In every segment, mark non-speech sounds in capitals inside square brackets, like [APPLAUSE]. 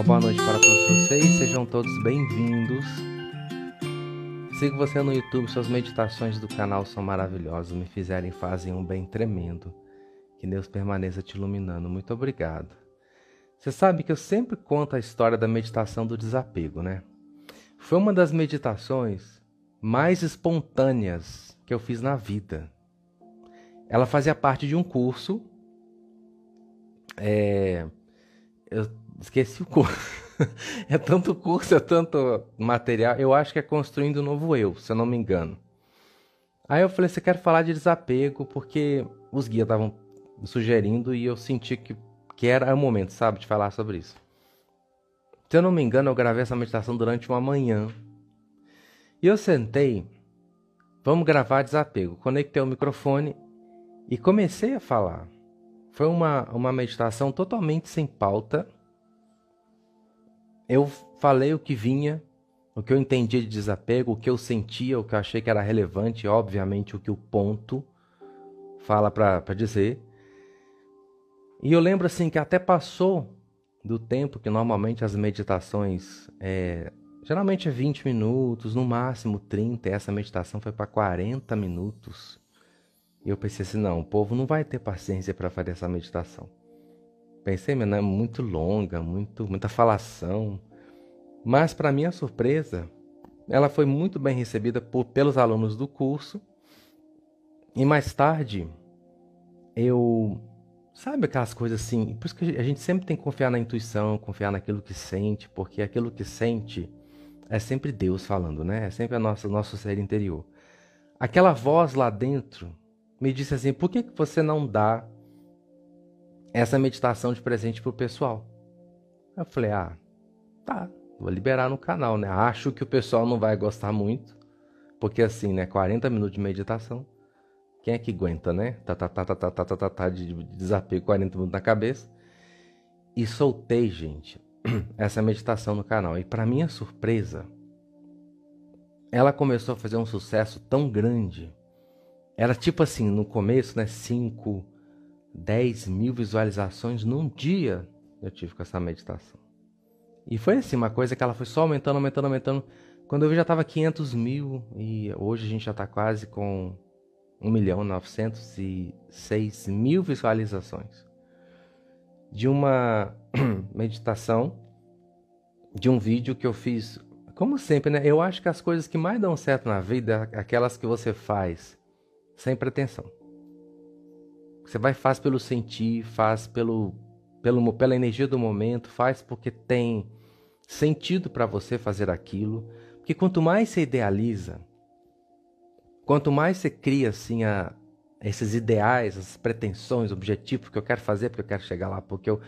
Uma boa noite para todos vocês, sejam todos bem-vindos. Sigo você no YouTube, suas meditações do canal são maravilhosas, me fizerem fazem um bem tremendo. Que Deus permaneça te iluminando. Muito obrigado. Você sabe que eu sempre conto a história da meditação do desapego, né? Foi uma das meditações mais espontâneas que eu fiz na vida. Ela fazia parte de um curso. É, eu esqueci o curso. [LAUGHS] é tanto curso, é tanto material. Eu acho que é construindo um novo eu, se eu não me engano. Aí eu falei, você quer falar de desapego porque os guias estavam sugerindo e eu senti que, que era o momento, sabe, de falar sobre isso. Se eu não me engano, eu gravei essa meditação durante uma manhã. E eu sentei, vamos gravar desapego. Conectei o microfone e comecei a falar. Foi uma, uma meditação totalmente sem pauta. Eu falei o que vinha, o que eu entendia de desapego, o que eu sentia, o que eu achei que era relevante, obviamente o que o ponto fala para dizer. E eu lembro assim que até passou do tempo que normalmente as meditações é, geralmente é 20 minutos, no máximo 30, e essa meditação foi para 40 minutos. E eu pensei assim, não, o povo não vai ter paciência para fazer essa meditação. Pensei, não é muito longa, muito, muita falação. Mas para minha surpresa, ela foi muito bem recebida por, pelos alunos do curso. E mais tarde, eu Sabe aquelas coisas assim? Por isso que a gente sempre tem que confiar na intuição, confiar naquilo que sente, porque aquilo que sente é sempre Deus falando, né? É sempre a nossa nosso ser interior. Aquela voz lá dentro me disse assim: por que você não dá essa meditação de presente pro pessoal? Eu falei: ah, tá, vou liberar no canal, né? Acho que o pessoal não vai gostar muito, porque assim, né? 40 minutos de meditação. Quem é que aguenta, né? Tá, tá, tá, tá, tá, tá, tá, tá, tá de desapego 40 minutos na cabeça. E soltei, gente, [CLEARS THROAT] essa meditação no canal. E para minha surpresa, ela começou a fazer um sucesso tão grande. Era tipo assim, no começo, né? 5, 10 mil visualizações num dia eu tive com essa meditação. E foi assim, uma coisa que ela foi só aumentando, aumentando, aumentando. Quando eu vi já estava 500 mil e hoje a gente já está quase com 1 milhão 906 mil visualizações de uma [CLEARS THROAT] meditação, de um vídeo que eu fiz. Como sempre, né? Eu acho que as coisas que mais dão certo na vida aquelas que você faz sem pretensão. Você vai faz pelo sentir, faz pelo, pelo pela energia do momento, faz porque tem sentido para você fazer aquilo. Porque quanto mais você idealiza, Quanto mais você cria assim a, esses ideais, essas pretensões, objetivos que eu quero fazer, porque eu quero chegar lá, porque eu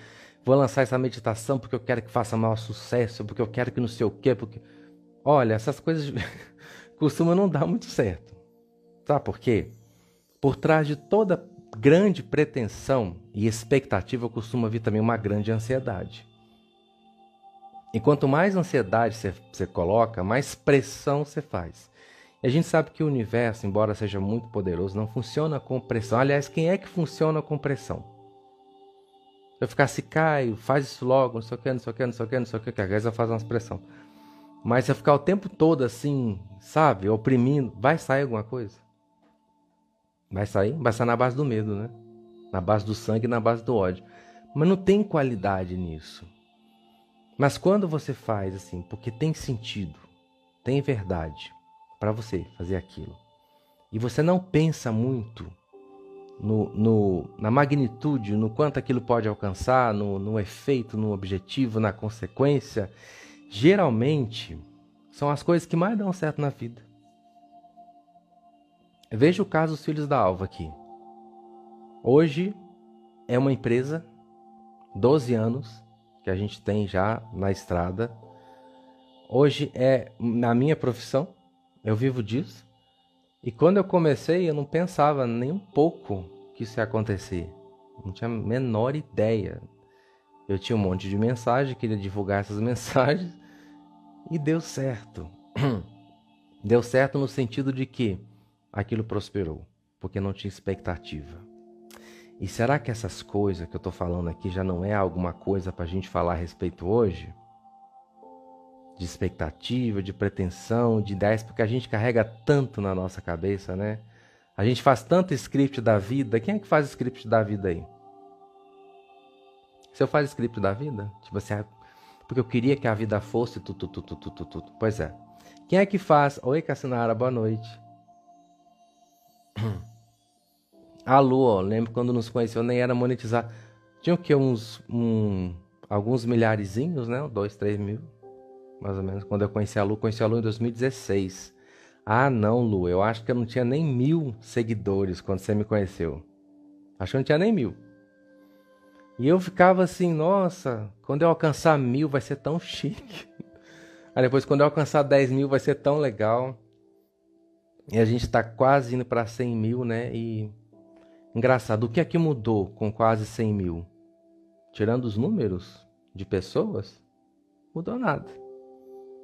vou lançar essa meditação, porque eu quero que faça maior sucesso, porque eu quero que não sei o quê, porque olha, essas coisas [LAUGHS] costumam não dar muito certo. Sabe por quê? Por trás de toda grande pretensão e expectativa costuma vir também uma grande ansiedade. E quanto mais ansiedade você, coloca, mais pressão você faz. E a gente sabe que o universo, embora seja muito poderoso, não funciona com pressão. Aliás, quem é que funciona com pressão? Eu ficar se cai, faz isso logo, não sei o que, não sei o que, não sei o que, não sei o que, que às vezes eu faço umas pressão. Mas se eu ficar o tempo todo assim, sabe, oprimindo, vai sair alguma coisa? Vai sair? Vai sair na base do medo, né? Na base do sangue na base do ódio. Mas não tem qualidade nisso. Mas quando você faz assim, porque tem sentido, tem verdade, para você fazer aquilo. E você não pensa muito no, no, na magnitude, no quanto aquilo pode alcançar, no, no efeito, no objetivo, na consequência. Geralmente são as coisas que mais dão certo na vida. Veja o caso dos filhos da Alva aqui. Hoje é uma empresa, 12 anos que a gente tem já na estrada. Hoje é na minha profissão, eu vivo disso. E quando eu comecei, eu não pensava nem um pouco que isso ia acontecer. Não tinha a menor ideia. Eu tinha um monte de mensagem, queria divulgar essas [LAUGHS] mensagens e deu certo. [CLEARS THROAT] Deu certo no sentido de que aquilo prosperou, porque não tinha expectativa. E será que essas coisas que eu estou falando aqui já não é alguma coisa para a gente falar a respeito hoje? De expectativa, de pretensão, de ideias, porque a gente carrega tanto na nossa cabeça, né? A gente faz tanto script da vida. Quem é que faz script da vida aí? Se eu faz script da vida? Tipo assim, ah, porque eu queria que a vida fosse tudo, tudo, tudo, tudo, tudo. Pois é. Quem é que faz? Oi, Cassinara, boa noite. A Lu, ó, lembro quando nos conheceu, nem era monetizar. Tinha o que? Uns. Um, alguns milharezinhos, né? Dois, três mil. Mais ou menos. Quando eu conheci a Lu, conheci a Lu em 2016. Ah, não, Lu, eu acho que eu não tinha nem mil seguidores quando você me conheceu. Acho que eu não tinha nem mil. E eu ficava assim, nossa, quando eu alcançar mil vai ser tão chique. [LAUGHS] Aí depois, quando eu alcançar 10 mil, vai ser tão legal. E a gente está quase indo para 100 mil, né? E engraçado, o que é que mudou com quase 100 mil? Tirando os números de pessoas, mudou nada.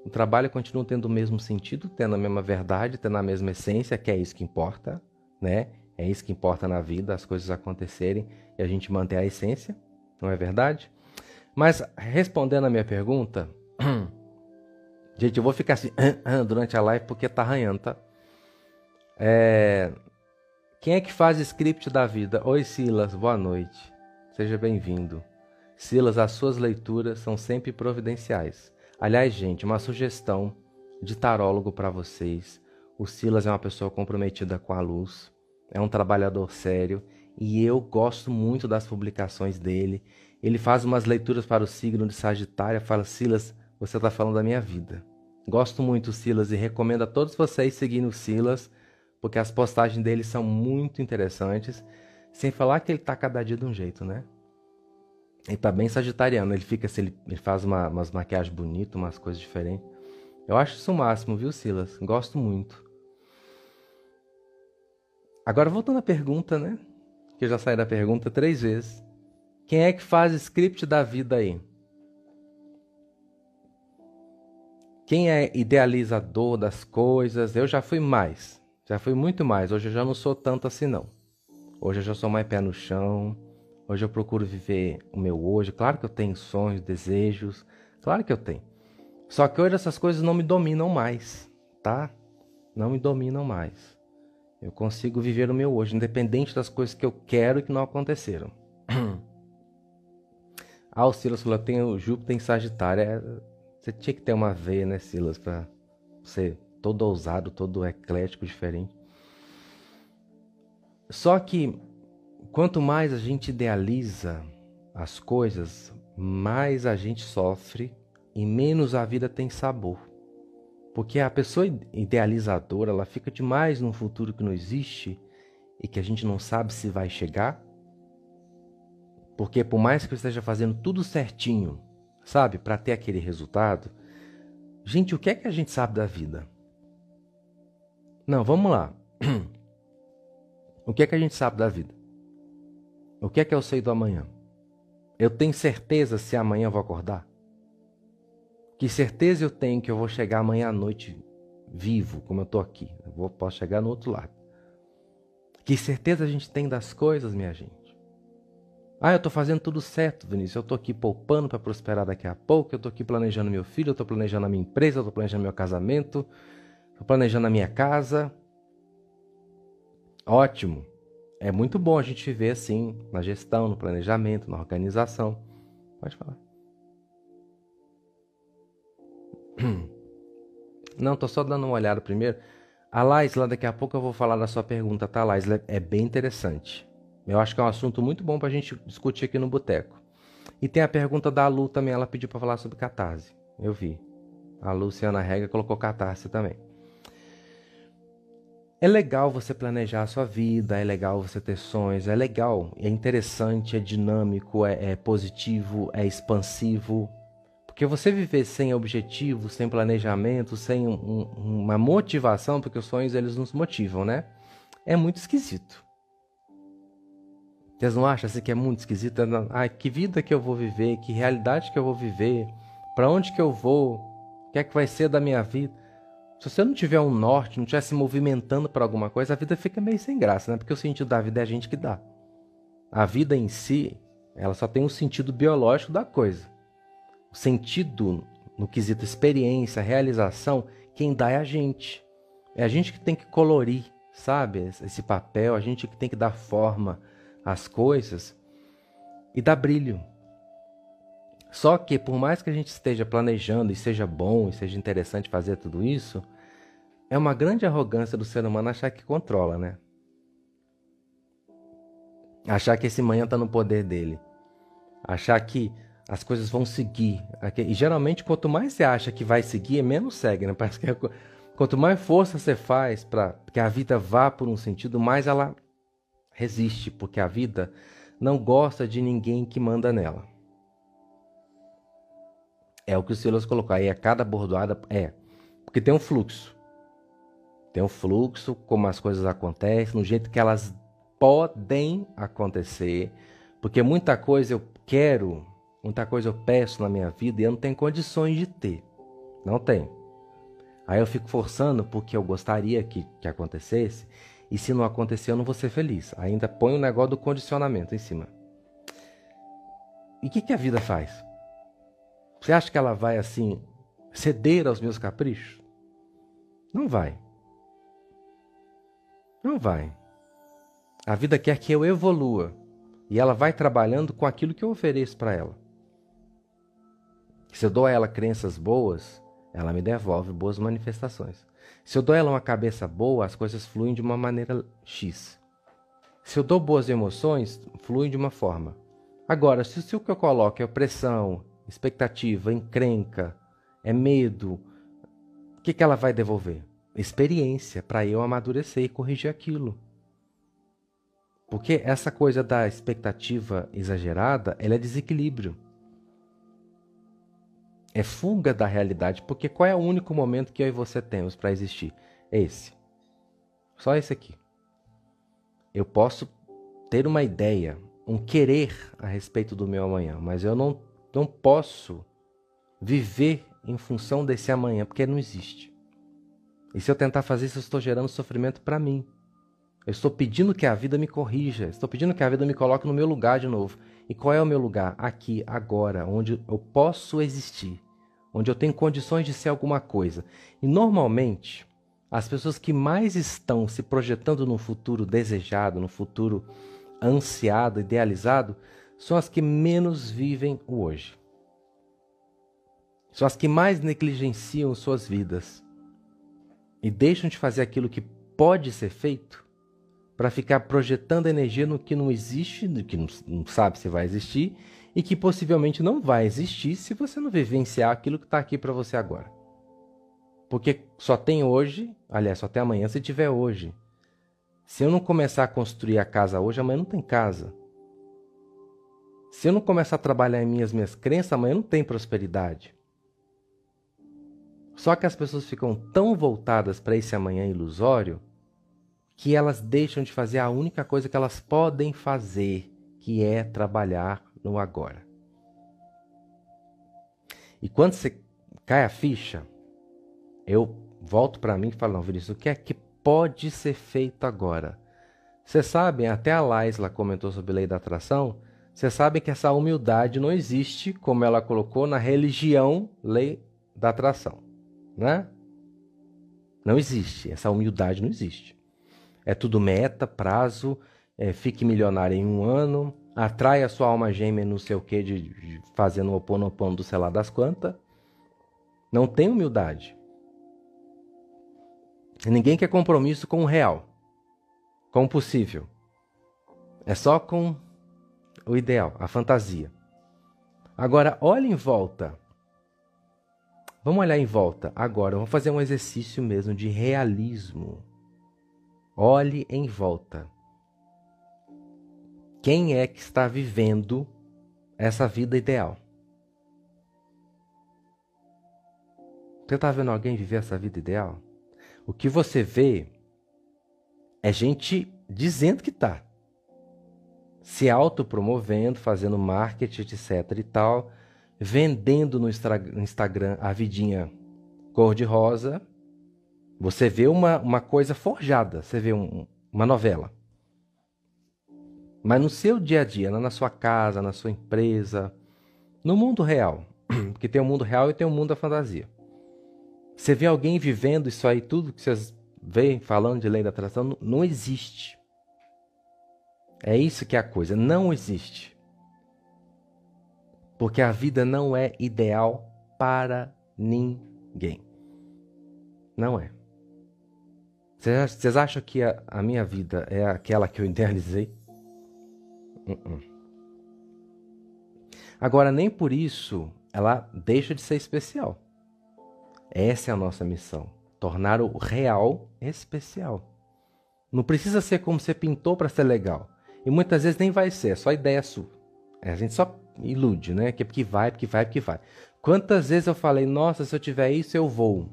O trabalho continua tendo o mesmo sentido, tendo a mesma verdade, tendo a mesma essência, que é isso que importa, né? É isso que importa na vida, as coisas acontecerem e a gente manter a essência, não é verdade? Mas respondendo a minha pergunta, [CLEARS THROAT] gente, eu vou ficar assim [CLEARS THROAT] durante a live porque tá arranhando, tá? É... Quem é que faz script da vida? Oi, Silas, boa noite. Seja bem-vindo. Silas, as suas leituras são sempre providenciais. Aliás, gente, uma sugestão de tarólogo para vocês. O Silas é uma pessoa comprometida com a luz, é um trabalhador sério e eu gosto muito das publicações dele. Ele faz umas leituras para o signo de Sagitário, fala: Silas, você está falando da minha vida. Gosto muito, Silas, e recomendo a todos vocês seguirem o Silas porque as postagens dele são muito interessantes. Sem falar que ele tá cada dia de um jeito, né? Ele tá bem sagitariano, ele fica assim, ele faz uma, umas maquiagens bonitas, umas coisas diferentes. Eu acho isso o máximo, viu, Silas? Gosto muito. Agora voltando à pergunta, né? Que eu já saí da pergunta três vezes. Quem é que faz script da vida aí? Quem é idealizador das coisas? Eu já fui mais. Já fui muito mais. Hoje eu já não sou tanto assim, não. Hoje eu já sou mais pé no chão. Hoje eu procuro viver o meu hoje. Claro que eu tenho sonhos, desejos. Claro que eu tenho. Só que hoje essas coisas não me dominam mais, tá? Não me dominam mais. Eu consigo viver o meu hoje, independente das coisas que eu quero e que não aconteceram. [CLEARS THROAT] ah, Silas falou, tem o Júpiter em Sagitário. É... Você tinha que ter uma veia, né, Silas, pra você todo ousado, todo eclético, diferente. Só que quanto mais a gente idealiza as coisas, mais a gente sofre e menos a vida tem sabor. Porque a pessoa idealizadora, ela fica demais num futuro que não existe e que a gente não sabe se vai chegar. Porque por mais que eu esteja fazendo tudo certinho, sabe, para ter aquele resultado, gente, o que é que a gente sabe da vida? Não, vamos lá. [CLEARS THROAT] O que é que a gente sabe da vida? O que é que eu sei do amanhã? Eu tenho certeza se amanhã eu vou acordar? Que certeza eu tenho que eu vou chegar amanhã à noite vivo, como eu estou aqui? Eu vou, posso chegar no outro lado. Que certeza a gente tem das coisas, minha gente? Ah, eu estou fazendo tudo certo, Vinícius. Eu estou aqui poupando para prosperar daqui a pouco. Eu estou aqui planejando meu filho, eu estou planejando a minha empresa, eu estou planejando meu casamento. Estou planejando a minha casa. Ótimo. É muito bom a gente viver assim, na gestão, no planejamento, na organização. Pode falar. [CLEARS THROAT] Não, tô só dando uma olhada primeiro. A Lais, lá daqui a pouco eu vou falar da sua pergunta, tá, Lais? É bem interessante. Eu acho que é um assunto muito bom pra gente discutir aqui no boteco. E tem a pergunta da Lu também, ela pediu para falar sobre catarse. Eu vi. A Luciana Rega colocou catarse também. É legal você planejar a sua vida, é legal você ter sonhos, é legal, é interessante, é dinâmico, é, é positivo, é expansivo. Porque você viver sem objetivo, sem planejamento, sem um, uma motivação, porque os sonhos eles nos motivam, né? É muito esquisito. Vocês não acham assim que é muito esquisito? Ah, que vida que eu vou viver? Que realidade que eu vou viver? Para onde que eu vou? O que é que vai ser da minha vida? Se você não tiver um norte, não estiver se movimentando para alguma coisa, a vida fica meio sem graça, né? Porque o sentido da vida é a gente que dá. A vida em si, ela só tem um sentido biológico da coisa. O sentido no quesito experiência, realização, quem dá é a gente. É a gente que tem que colorir, sabe? Esse papel, a gente que tem que dar forma às coisas e dar brilho. Só que, por mais que a gente esteja planejando e seja bom e seja interessante fazer tudo isso, é uma grande arrogância do ser humano achar que controla, né? Achar que esse manhã está no poder dele. Achar que as coisas vão seguir. E geralmente, quanto mais você acha que vai seguir, menos segue, né? [LAUGHS] Parece que é... quanto mais força você faz para que a vida vá por um sentido, mais ela resiste, porque a vida não gosta de ninguém que manda nela. É o que o Silas colocou. Aí a cada bordoada é. Porque tem um fluxo. Tem um fluxo, como as coisas acontecem, no jeito que elas podem acontecer. Porque muita coisa eu quero Muita coisa eu peço na minha vida e eu não tenho condições de ter. Não tenho. Aí eu fico forçando porque eu gostaria que, que acontecesse. E se não acontecer, eu não vou ser feliz. Ainda põe o negócio do condicionamento em cima. E o que, que a vida faz? Você acha que ela vai assim ceder aos meus caprichos? Não vai. Não vai. A vida quer que eu evolua. E ela vai trabalhando com aquilo que eu ofereço para ela. Se eu dou a ela crenças boas, ela me devolve boas manifestações. Se eu dou a ela uma cabeça boa, as coisas fluem de uma maneira X. Se eu dou boas emoções, fluem de uma forma. Agora, se, o que eu coloco é opressão, expectativa, encrenca, é medo, o que, que ela vai devolver? Experiência para eu amadurecer e corrigir aquilo. Porque essa coisa da expectativa exagerada, ela é desequilíbrio é fuga da realidade, porque qual é o único momento que eu e você temos para existir? Esse. Só esse aqui. Eu posso ter uma ideia, um querer a respeito do meu amanhã, mas eu não, não posso viver em função desse amanhã, porque não existe. E se eu tentar fazer isso, eu estou gerando sofrimento para mim. Eu estou pedindo que a vida me corrija, estou pedindo que a vida me coloque no meu lugar de novo. E qual é o meu lugar? Aqui, agora, onde eu posso existir onde eu tenho condições de ser alguma coisa. E normalmente, as pessoas que mais estão se projetando no futuro desejado, no futuro ansiado, idealizado, são as que menos vivem o hoje. São as que mais negligenciam suas vidas e deixam de fazer aquilo que pode ser feito para ficar projetando energia no que não existe, no que não sabe se vai existir e que possivelmente não vai existir se você não vivenciar aquilo que está aqui para você agora. Porque só tem hoje, aliás, só tem amanhã se tiver hoje. Se eu não começar a construir a casa hoje, amanhã não tem casa. Se eu não começar a trabalhar em minhas crenças, amanhã não tem prosperidade. Só que as pessoas ficam tão voltadas para esse amanhã ilusório que elas deixam de fazer a única coisa que elas podem fazer, que é trabalhar no agora. E quando você cai a ficha, eu volto para mim e falo, não, Vinícius, o que é que pode ser feito agora? Vocês sabem, até a Laisla comentou sobre a lei da atração, vocês sabem que essa humildade não existe, como ela colocou na religião lei da atração, né? Não existe, essa humildade não existe. É tudo meta, prazo, é, fique milionário em um ano, atrai a sua alma gêmea não sei o que, de, de fazendo o oponopono do sei lá das quantas. Não tem humildade. Ninguém quer compromisso com o real, com o possível. É só com o ideal, a fantasia. Agora, olhe em volta. Vamos olhar em volta agora. Vamos fazer um exercício mesmo de realismo. Olhe em volta. Quem é que está vivendo essa vida ideal? Você está vendo alguém viver essa vida ideal? O que você vê é gente dizendo que está. Se autopromovendo, fazendo marketing, etc e tal, vendendo no Instagram a vidinha cor-de-rosa. Você vê uma, uma coisa forjada, você vê um, uma novela. Mas no seu dia a dia, na sua casa, na sua empresa, no mundo real, [CLEARS THROAT] porque tem o mundo real e tem o mundo da fantasia. Você vê alguém vivendo isso aí, tudo que vocês veem falando de lei da atração, não, não existe. É isso que é a coisa, não existe. Porque a vida não é ideal para ninguém. Não é. Vocês acham que a, a, minha vida é aquela que eu idealizei? Uh -uh. Agora, nem por isso ela deixa de ser especial. Essa é a nossa missão: tornar o real especial. Não precisa ser como você pintou para ser legal. E muitas vezes nem vai ser, é só ideia sua. É, a gente só ilude, né? Que é porque vai, porque vai, porque vai. Quantas vezes eu falei, nossa, se eu tiver isso, eu vou.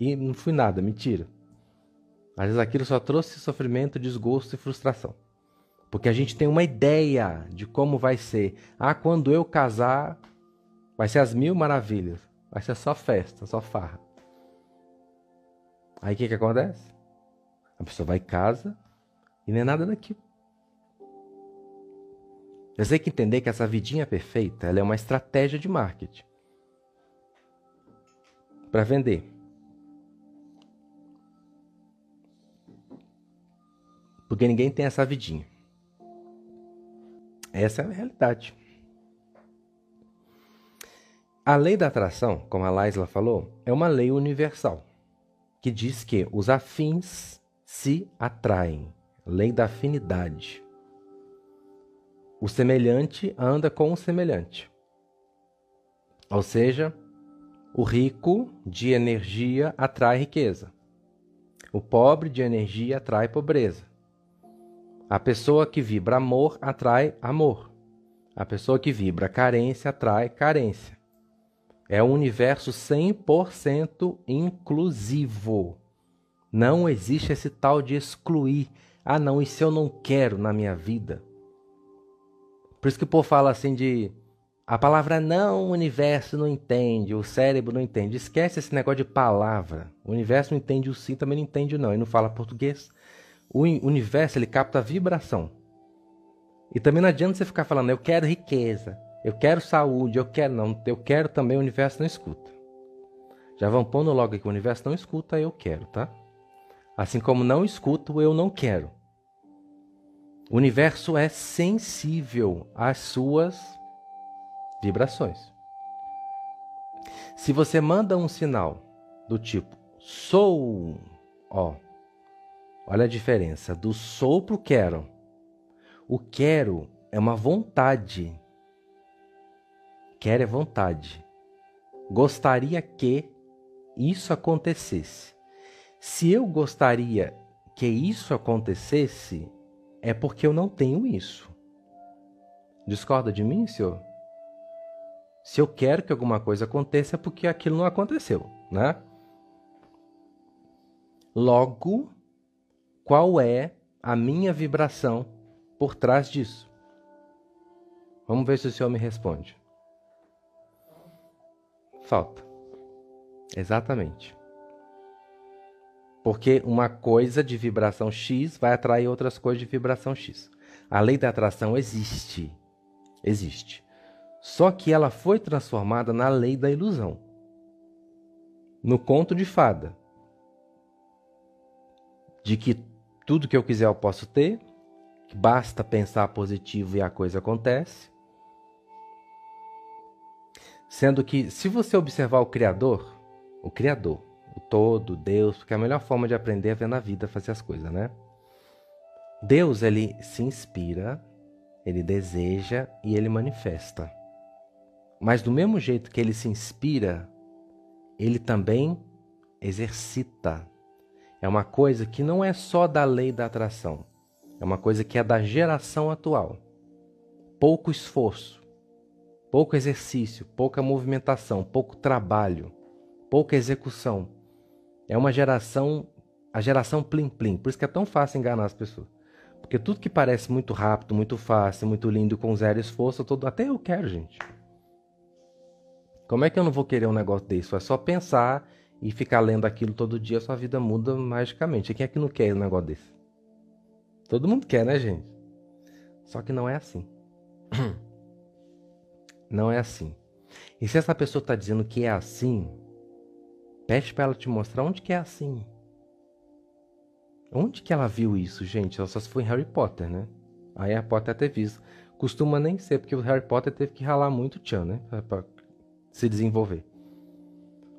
E não fui nada, mentira. Às vezes aquilo só trouxe sofrimento, desgosto e frustração. Porque a gente tem uma ideia de como vai ser. Ah, quando eu casar, vai ser as mil maravilhas. Vai ser só festa, só farra. Aí o que, que acontece? A pessoa vai casa e nem é nada daquilo. Você tem que entender que essa vidinha perfeita é uma estratégia de marketing para vender. Porque ninguém tem essa vidinha. Essa é a realidade. A lei da atração, como a Laisla falou, é uma lei universal que diz que os afins se atraem. Lei da afinidade. O semelhante anda com o semelhante. Ou seja, o rico de energia atrai riqueza. O pobre de energia atrai pobreza. A pessoa que vibra amor atrai amor. A pessoa que vibra carência atrai carência. É um universo 100% inclusivo. Não existe esse tal de excluir. Ah, não, isso eu não quero na minha vida. Por isso que o povo fala assim de. A palavra não, o universo não entende, o cérebro não entende. Esquece esse negócio de palavra. O universo não entende o sim, também não entende não. Ele não fala português. O universo ele capta a vibração. E também não adianta você ficar falando, eu quero riqueza, eu quero saúde, eu quero. Não, eu quero também, o universo não escuta. Já vão pondo logo que o universo não escuta, eu quero, tá? Assim como não escuto, eu não quero. O universo é sensível às suas vibrações. Se você manda um sinal do tipo sou, ó, Olha a diferença do sou para o quero. O quero é uma vontade. Quer é vontade. Gostaria que isso acontecesse. Se eu gostaria que isso acontecesse, é porque eu não tenho isso. Discorda de mim, senhor? Se eu quero que alguma coisa aconteça, é porque aquilo não aconteceu, né? Logo, qual é a minha vibração por trás disso? Vamos ver se o senhor me responde. Falta. Exatamente. Porque uma coisa de vibração X vai atrair outras coisas de vibração X. A lei da atração existe. Existe. Só que ela foi transformada na lei da ilusão. No conto de fada. De que tudo que eu quiser eu posso ter, basta pensar positivo e a coisa acontece. Sendo que, se você observar o Criador, o Criador, o todo, Deus, porque é a melhor forma de aprender é ver na vida fazer as coisas, né? Deus, ele se inspira, ele deseja e ele manifesta. Mas do mesmo jeito que ele se inspira, ele também exercita. É uma coisa que não é só da lei da atração, é uma coisa que é da geração atual. Pouco esforço, pouco exercício, pouca movimentação, pouco trabalho, pouca execução. É uma geração, a geração plim-plim. Por isso que é tão fácil enganar as pessoas. Porque tudo que parece muito rápido, muito fácil, muito lindo, com zero esforço, todo... até eu quero, gente. Como é que eu não vou querer um negócio desse? É só pensar e ficar lendo aquilo todo dia, sua vida muda magicamente. Quem é que não quer um negócio desse? Todo mundo quer, né, gente? Só que não é assim. [CLEARS THROAT] Não é assim. E se essa pessoa está dizendo que é assim, pede para ela te mostrar onde que é assim. Onde que ela viu isso, gente? Ela só se foi em Harry Potter, né? A Potter ter visto. Costuma nem ser, porque o Harry Potter teve que ralar muito tchan, né? Pra se desenvolver.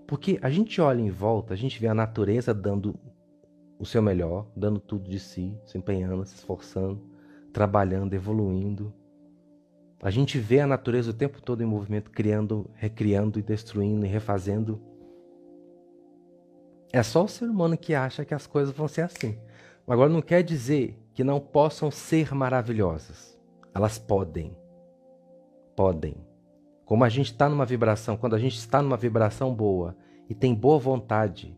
Porque a gente olha em volta, a gente vê a natureza dando o seu melhor, dando tudo de si, se empenhando, se esforçando, trabalhando, evoluindo. A gente vê a natureza o tempo todo em movimento, criando, recriando e destruindo e refazendo. É só o ser humano que acha que as coisas vão ser assim. Agora não quer dizer que não possam ser maravilhosas. Elas podem. Podem. Como a gente está numa vibração, quando a gente está numa vibração boa e tem boa vontade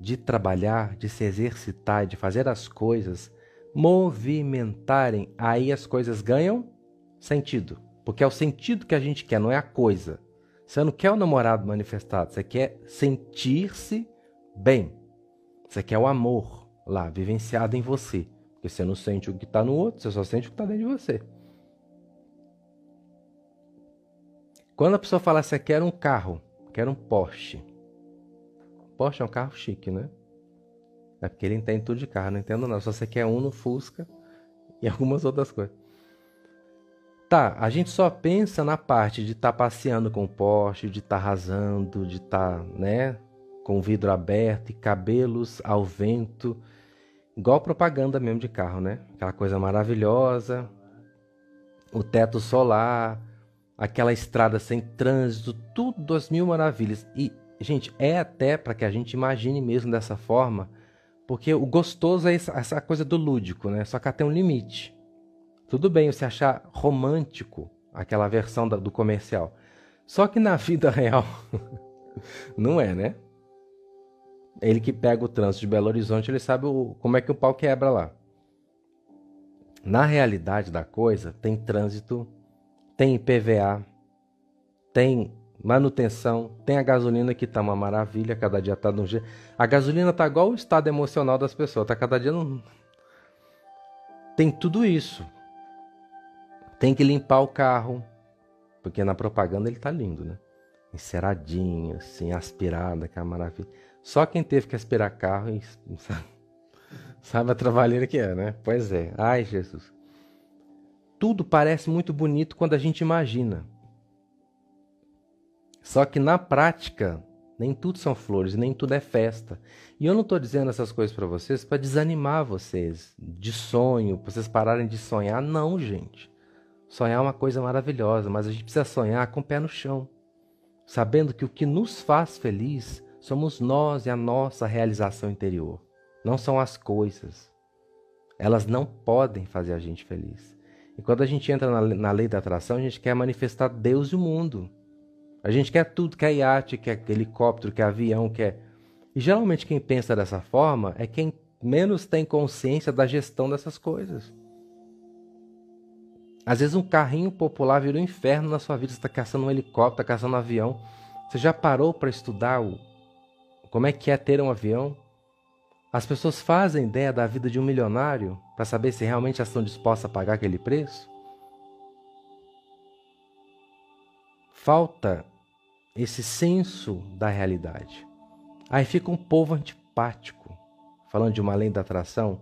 de trabalhar, de se exercitar, de fazer as coisas movimentarem, aí as coisas ganham sentido. Porque é o sentido que a gente quer, não é a coisa. Você não quer o namorado manifestado, você quer sentir-se bem. Você quer o amor lá, vivenciado em você. Porque você não sente o que está no outro, você só sente o que está dentro de você. Quando a pessoa fala assim, quer um carro, quer um Porsche. Porsche é um carro chique, né? É porque ele entende tudo de carro, não entendo não. Só você quer um no Fusca [LAUGHS] e algumas outras coisas. Tá, a gente só pensa na parte de estar tá passeando com o Porsche, de estar tá rasando, de estar, tá, né, com o vidro aberto e cabelos ao vento, igual propaganda mesmo de carro, né? Aquela coisa maravilhosa, o teto solar, aquela estrada sem trânsito, tudo as mil maravilhas. E, gente, é até para que a gente imagine mesmo dessa forma, porque o gostoso é essa coisa do lúdico, né? Só que até um limite. Tudo bem você achar romântico aquela versão do comercial. Só que na [LAUGHS] vida real [LAUGHS] não é, né? Ele que pega o trânsito de Belo Horizonte, ele sabe o, como é que o pau quebra lá. Na realidade da coisa, tem trânsito, tem IPVA, tem manutenção, tem a gasolina que tá uma maravilha, cada dia tá de um jeito. A gasolina tá igual o estado emocional das pessoas, tá cada dia não. Tem tudo isso. Tem que limpar o carro, porque na propaganda ele tá lindo, né? Enceradinho, assim, aspirado, que é maravilha. Só quem teve que aspirar carro e sabe, [LAUGHS] sabe a trabalheira que é, né? Pois é. Ai, Jesus. Tudo parece muito bonito quando a gente imagina. Só que na prática, nem tudo são flores, nem tudo é festa. E eu não estou dizendo essas coisas para vocês para desanimar vocês de sonho, para vocês pararem de sonhar. Não, gente. Sonhar é uma coisa maravilhosa, mas a gente precisa sonhar com o pé no chão, sabendo que o que nos faz feliz somos nós e a nossa realização interior, não são as coisas. Elas não podem fazer a gente feliz. E quando a gente entra na, na lei da atração, a gente quer manifestar Deus e o mundo. A gente quer tudo, quer iate, quer helicóptero, quer avião, quer. E geralmente quem pensa dessa forma é quem menos tem consciência da gestão dessas coisas. Às vezes um carrinho popular vira um inferno na sua vida. Você está caçando um helicóptero, está caçando um avião. Você já parou para estudar o... como é que é ter um avião? As pessoas fazem ideia da vida de um milionário para saber se realmente estão dispostas a pagar aquele preço? Falta esse senso da realidade. Aí fica um povo antipático, falando de uma lei da atração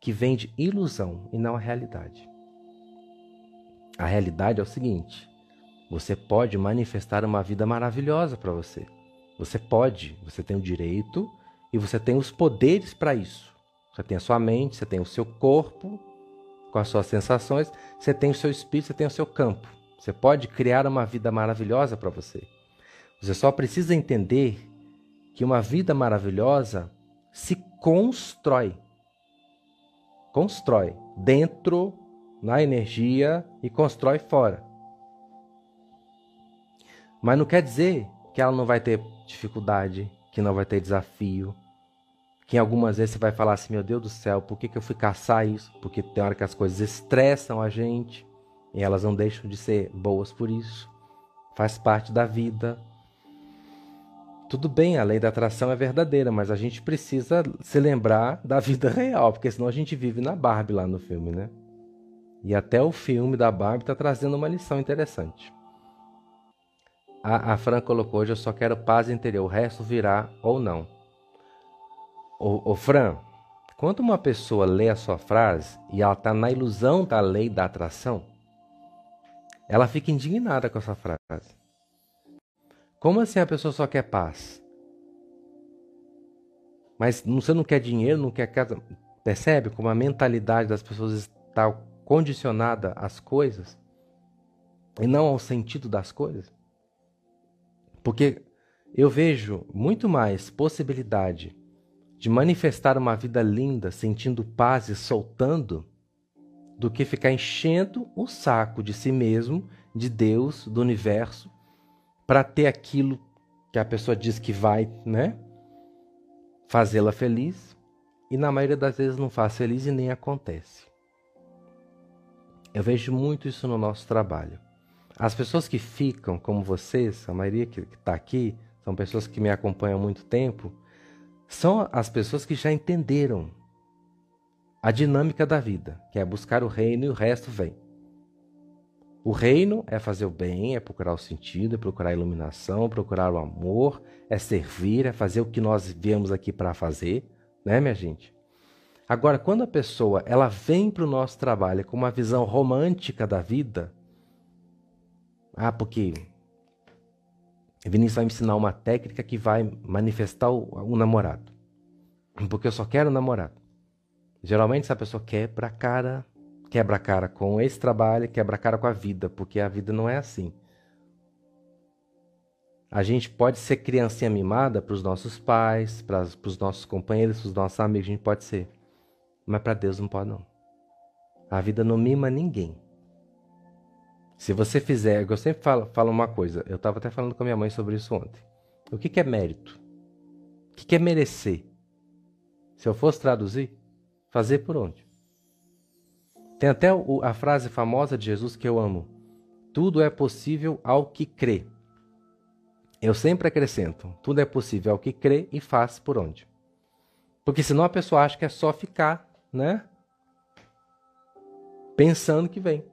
que vem de ilusão e não a realidade. A realidade é o seguinte: você pode manifestar uma vida maravilhosa para você. Você pode, você tem o direito e você tem os poderes para isso. Você tem a sua mente, você tem o seu corpo com as suas sensações, você tem o seu espírito, você tem o seu campo. Você pode criar uma vida maravilhosa para você. Você só precisa entender que uma vida maravilhosa se constrói. Constrói dentro na energia e constrói fora. Mas não quer dizer que ela não vai ter dificuldade, que não vai ter desafio, que algumas vezes você vai falar assim: meu Deus do céu, por que, que eu fui caçar isso? Porque tem hora que as coisas estressam a gente e elas não deixam de ser boas por isso. Faz parte da vida. Tudo bem, a lei da atração é verdadeira, mas a gente precisa se lembrar da vida [LAUGHS] real, porque senão a gente vive na Barbie lá no filme, né? E até o filme da Barbie está trazendo uma lição interessante. A, a Fran colocou hoje: eu só quero paz interior, o resto virá ou não. Ô, Fran, quando uma pessoa lê a sua frase e ela está na ilusão da lei da atração, ela fica indignada com essa frase. Como assim a pessoa só quer paz? Mas você não quer dinheiro, não quer casa. Percebe como a mentalidade das pessoas está condicionada às coisas e não ao sentido das coisas? Porque eu vejo muito mais possibilidade de manifestar uma vida linda, sentindo paz e soltando, do que ficar enchendo o saco de si mesmo, de Deus, do universo, para ter aquilo que a pessoa diz que vai, né? Fazê-la feliz e na maioria das vezes não faz feliz e nem acontece. Eu vejo muito isso no nosso trabalho. As pessoas que ficam, como vocês, a maioria que está aqui, são pessoas que me acompanham há muito tempo, são as pessoas que já entenderam a dinâmica da vida, que é buscar o reino e o resto vem. O reino é fazer o bem, é procurar o sentido, é procurar a iluminação, procurar o amor, é servir, é fazer o que nós viemos aqui para fazer, né, minha gente? Agora, quando a pessoa ela vem para o nosso trabalho com uma visão romântica da vida, ah, porque Vinícius vai me ensinar uma técnica que vai manifestar o, o namorado, porque eu só quero namorado. Geralmente essa pessoa quebra a cara, quebra a cara com esse trabalho, quebra a cara com a vida, porque a vida não é assim. A gente pode ser criancinha mimada para os nossos pais, para os nossos companheiros, para os nossos amigos, a gente pode ser. Mas para Deus não pode não. A vida não mima ninguém. Se você fizer, eu sempre falo, falo uma coisa, eu estava até falando com a minha mãe sobre isso ontem. O que, que é mérito? O que, que é merecer? Se eu fosse traduzir, fazer por onde? Tem até a frase famosa de Jesus que eu amo: Tudo é possível ao que crê. Eu sempre acrescento: tudo é possível ao que crê e faz por onde. Porque senão a pessoa acha que é só ficar, né? Pensando que vem.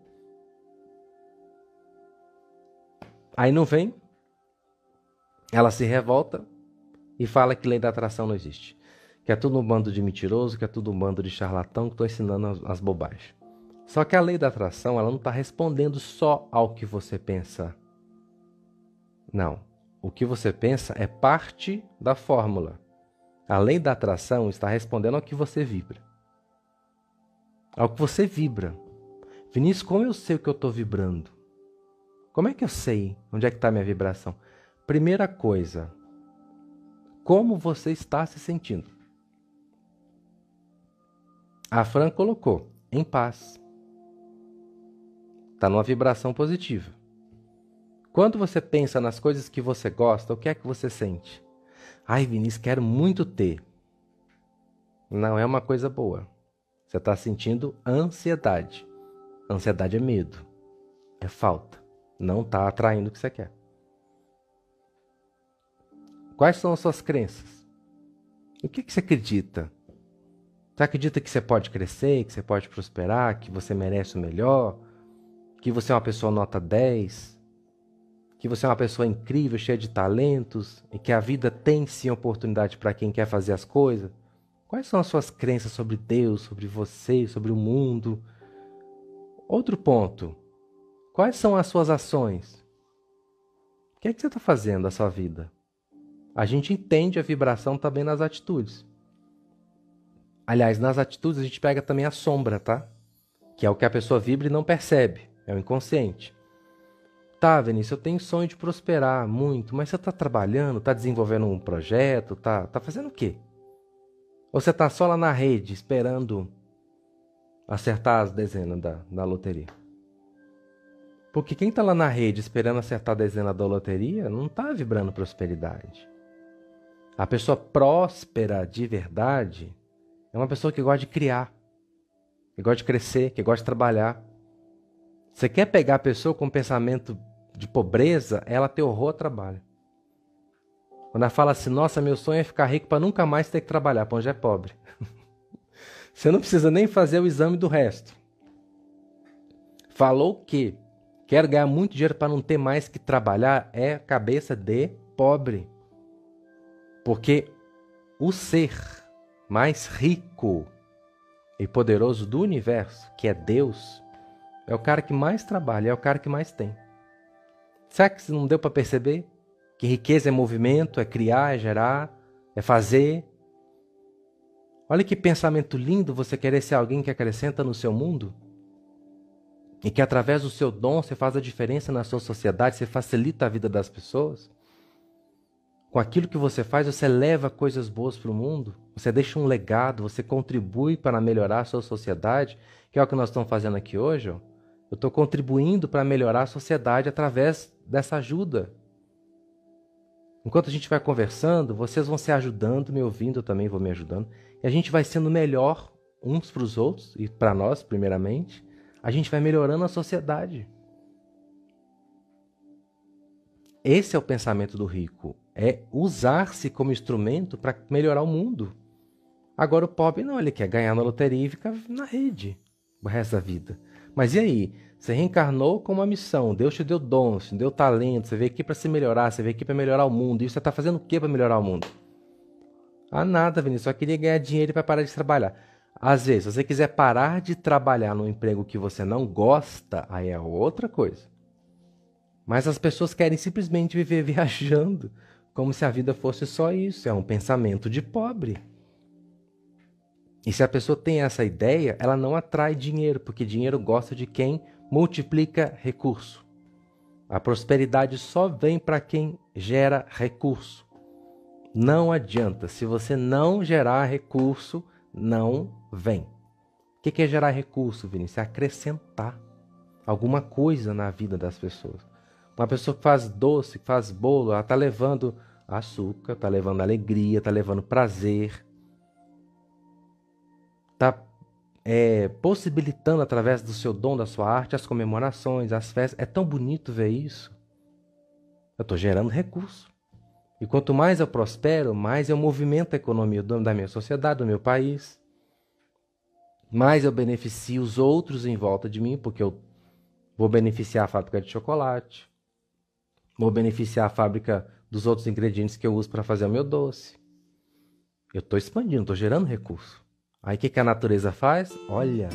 Aí não vem, ela se revolta e fala que lei da atração não existe. Que é tudo um bando de mentiroso, que é tudo um bando de charlatão que estão ensinando as, as bobagens. Só que a lei da atração ela não está respondendo só ao que você pensa. Não. O que você pensa é parte da fórmula. A lei da atração está respondendo ao que você vibra. Ao que você vibra. Vinícius, como eu sei o que eu estou vibrando? Como é que eu sei onde é que está a minha vibração? Primeira coisa, como você está se sentindo? A Fran colocou em paz. Está numa vibração positiva. Quando você pensa nas coisas que você gosta, o que é que você sente? Ai, Vinícius, quero muito ter. Não é uma coisa boa. Você está sentindo ansiedade. Ansiedade é medo, é falta. Não está atraindo o que você quer. Quais são as suas crenças? O que, que você acredita? Você acredita que você pode crescer, que você pode prosperar, que você merece o melhor? que você é uma pessoa nota 10, que você é uma pessoa incrível, cheia de talentos e que a vida tem sim oportunidade para quem quer fazer as coisas? Quais são as suas crenças sobre Deus, sobre você, sobre o mundo? Outro ponto. Quais são as suas ações? O que é que você está fazendo da sua vida? A gente entende a vibração também nas atitudes. Aliás, nas atitudes a gente pega também a sombra, tá? Que é o que a pessoa vibra e não percebe. É o inconsciente. Tá, Vinícius, eu tenho sonho de prosperar muito, mas você está trabalhando, está desenvolvendo um projeto, tá, tá fazendo o quê? Ou você está só lá na rede esperando acertar as dezenas da, da loteria? Porque quem está lá na rede esperando acertar a dezena da loteria não está vibrando prosperidade. A pessoa próspera de verdade é uma pessoa que gosta de criar, que gosta de crescer, que gosta de trabalhar. Você quer pegar a pessoa com pensamento de pobreza, ela tem horror ao trabalho. Quando ela fala assim, nossa, meu sonho é ficar rico para nunca mais ter que trabalhar, pô, já é pobre. [LAUGHS] Você não precisa nem fazer o exame do resto. falou que quero ganhar muito dinheiro para não ter mais que trabalhar é cabeça de pobre. Porque o ser mais rico e poderoso do universo, que é Deus, é o cara que mais trabalha, é o cara que mais tem. Será que não deu para perceber que riqueza é movimento, é criar, é gerar, é fazer? Olha que pensamento lindo você querer ser alguém que acrescenta no seu mundo e que através do seu dom você faz a diferença na sua sociedade, você facilita a vida das pessoas. Com aquilo que você faz, você leva coisas boas para o mundo, você deixa um legado, você contribui para melhorar a sua sociedade, que é o que nós estamos fazendo aqui hoje. Ó. Eu estou contribuindo para melhorar a sociedade através dessa ajuda. Enquanto a gente vai conversando, vocês vão se ajudando, me ouvindo, eu também vou me ajudando. E a gente vai sendo melhor uns para os outros e para nós, primeiramente. A gente vai melhorando a sociedade. Esse é o pensamento do rico, é usar-se como instrumento para melhorar o mundo. Agora o pobre não, ele quer ganhar na loteria e ficar na rede o resto da vida. Mas e aí? Você reencarnou com uma missão, Deus te deu dons, te deu talento, você veio aqui para se melhorar, você veio aqui para melhorar o mundo. E você está fazendo o que para melhorar o mundo? Ah, nada, Vinícius, só queria ganhar dinheiro para parar de trabalhar. Às vezes, se você quiser parar de trabalhar num emprego que você não gosta, aí é outra coisa. Mas as pessoas querem simplesmente viver [LAUGHS] viajando, como se a vida fosse só isso. É um pensamento de pobre. E se a pessoa tem essa ideia, ela não atrai dinheiro, porque dinheiro gosta de quem multiplica recurso. A prosperidade só vem para quem gera recurso. Não adianta. Se você não gerar recurso, não vem. O que é gerar recurso, Vinícius? É acrescentar alguma coisa na vida das pessoas. Uma pessoa que faz doce, que faz bolo, ela está levando açúcar, está levando alegria, está levando prazer, está é, possibilitando através do seu dom, da sua arte, as comemorações, as festas. É tão bonito ver isso. Eu estou gerando recurso. E quanto mais eu prospero, mais eu movimento a economia da minha sociedade, do meu país. Mais eu beneficio os outros em volta de mim, porque eu vou beneficiar a fábrica de chocolate, vou beneficiar a fábrica dos outros ingredientes que eu uso para fazer o meu doce. Eu estou expandindo, estou gerando recurso. Aí o que, que a natureza faz? Olha,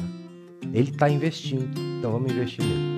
ele está investindo, então vamos investir nele.